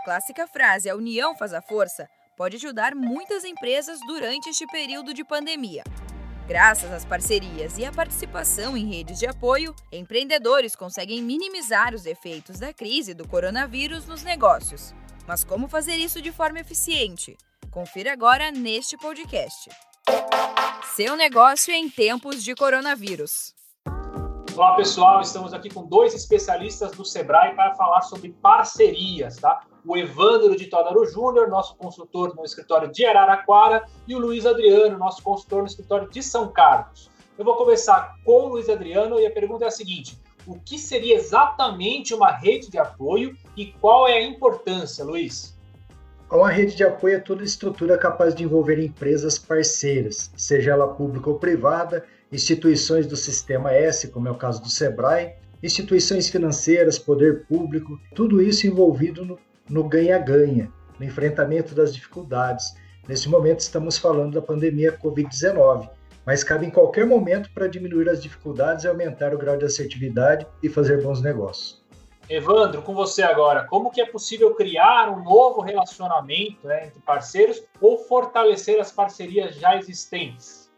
A clássica frase a união faz a força pode ajudar muitas empresas durante este período de pandemia. Graças às parcerias e à participação em redes de apoio, empreendedores conseguem minimizar os efeitos da crise do coronavírus nos negócios. Mas como fazer isso de forma eficiente? Confira agora neste podcast. Seu negócio em tempos de coronavírus. Olá pessoal, estamos aqui com dois especialistas do Sebrae para falar sobre parcerias, tá? O Evandro de Todaro Júnior, nosso consultor no escritório de Araraquara, e o Luiz Adriano, nosso consultor no escritório de São Carlos. Eu vou começar com o Luiz Adriano e a pergunta é a seguinte: o que seria exatamente uma rede de apoio e qual é a importância, Luiz? Uma rede de apoio é toda estrutura capaz de envolver empresas parceiras, seja ela pública ou privada, instituições do Sistema S, como é o caso do SEBRAE, instituições financeiras, poder público, tudo isso envolvido no ganha-ganha, no, no enfrentamento das dificuldades. Nesse momento estamos falando da pandemia Covid-19, mas cabe em qualquer momento para diminuir as dificuldades e aumentar o grau de assertividade e fazer bons negócios. Evandro, com você agora, como que é possível criar um novo relacionamento né, entre parceiros ou fortalecer as parcerias já existentes?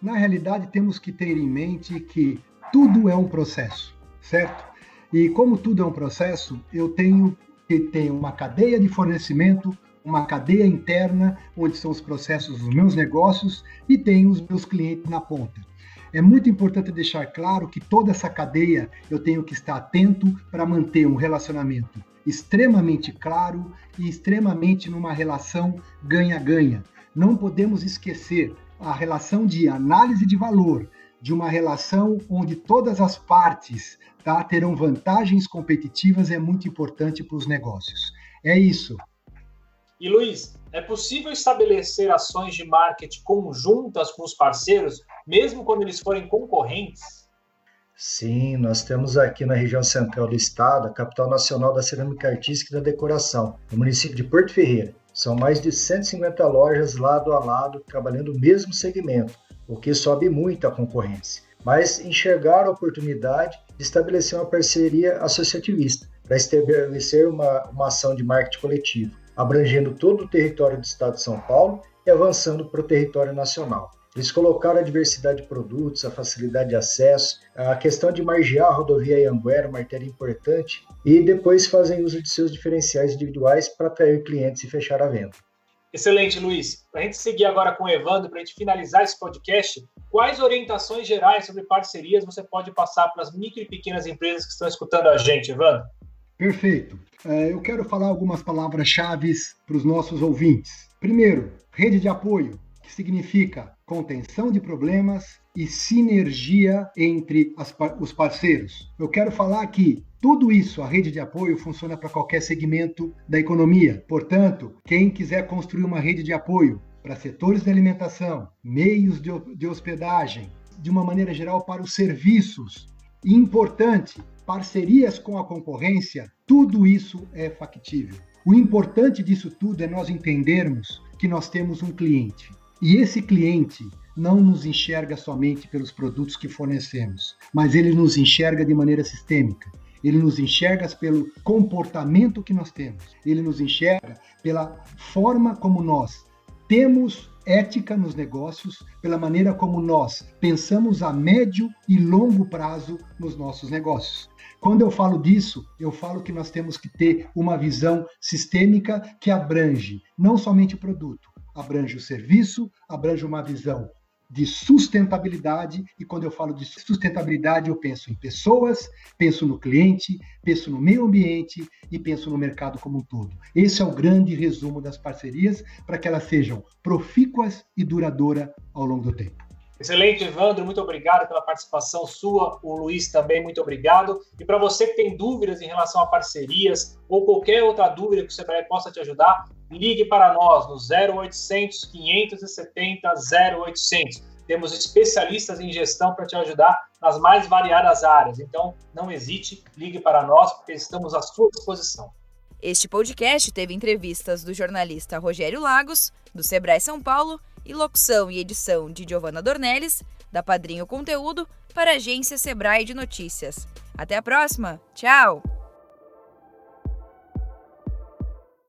Na realidade, temos que ter em mente que tudo é um processo, certo? E como tudo é um processo, eu tenho que ter uma cadeia de fornecimento, uma cadeia interna, onde são os processos dos meus negócios e tenho os meus clientes na ponta. É muito importante deixar claro que toda essa cadeia eu tenho que estar atento para manter um relacionamento extremamente claro e extremamente numa relação ganha-ganha. Não podemos esquecer a relação de análise de valor, de uma relação onde todas as partes tá, terão vantagens competitivas é muito importante para os negócios. É isso. E Luiz, é possível estabelecer ações de marketing conjuntas com os parceiros, mesmo quando eles forem concorrentes? Sim, nós temos aqui na região central do estado a capital nacional da cerâmica artística e da decoração, no município de Porto Ferreira. São mais de 150 lojas lado a lado trabalhando o mesmo segmento, o que sobe muito a concorrência. Mas enxergar a oportunidade de estabelecer uma parceria associativista para estabelecer uma, uma ação de marketing coletivo abrangendo todo o território do estado de São Paulo e avançando para o território nacional. Eles colocaram a diversidade de produtos, a facilidade de acesso, a questão de margear a rodovia Anguera, uma artéria importante, e depois fazem uso de seus diferenciais individuais para atrair clientes e fechar a venda. Excelente, Luiz. Para a gente seguir agora com o Evandro, para a gente finalizar esse podcast, quais orientações gerais sobre parcerias você pode passar para as micro e pequenas empresas que estão escutando a gente, Evandro? Perfeito. É, eu quero falar algumas palavras-chave para os nossos ouvintes. Primeiro, rede de apoio, que significa contenção de problemas e sinergia entre as, os parceiros. Eu quero falar que tudo isso, a rede de apoio, funciona para qualquer segmento da economia. Portanto, quem quiser construir uma rede de apoio para setores de alimentação, meios de, de hospedagem, de uma maneira geral para os serviços, importante parcerias com a concorrência, tudo isso é factível. O importante disso tudo é nós entendermos que nós temos um cliente. E esse cliente não nos enxerga somente pelos produtos que fornecemos, mas ele nos enxerga de maneira sistêmica. Ele nos enxerga pelo comportamento que nós temos. Ele nos enxerga pela forma como nós temos ética nos negócios, pela maneira como nós pensamos a médio e longo prazo nos nossos negócios. Quando eu falo disso, eu falo que nós temos que ter uma visão sistêmica que abrange não somente o produto, abrange o serviço, abrange uma visão de sustentabilidade, e quando eu falo de sustentabilidade, eu penso em pessoas, penso no cliente, penso no meio ambiente e penso no mercado como um todo. Esse é o grande resumo das parcerias para que elas sejam profícuas e duradouras ao longo do tempo. Excelente, Evandro, muito obrigado pela participação sua. O Luiz também, muito obrigado. E para você que tem dúvidas em relação a parcerias ou qualquer outra dúvida que o Sebrae possa te ajudar, ligue para nós no 0800 570 0800. Temos especialistas em gestão para te ajudar nas mais variadas áreas. Então, não hesite, ligue para nós, porque estamos à sua disposição. Este podcast teve entrevistas do jornalista Rogério Lagos, do Sebrae São Paulo e locução e edição de Giovanna Dornelles, da Padrinho Conteúdo, para a agência Sebrae de Notícias. Até a próxima! Tchau!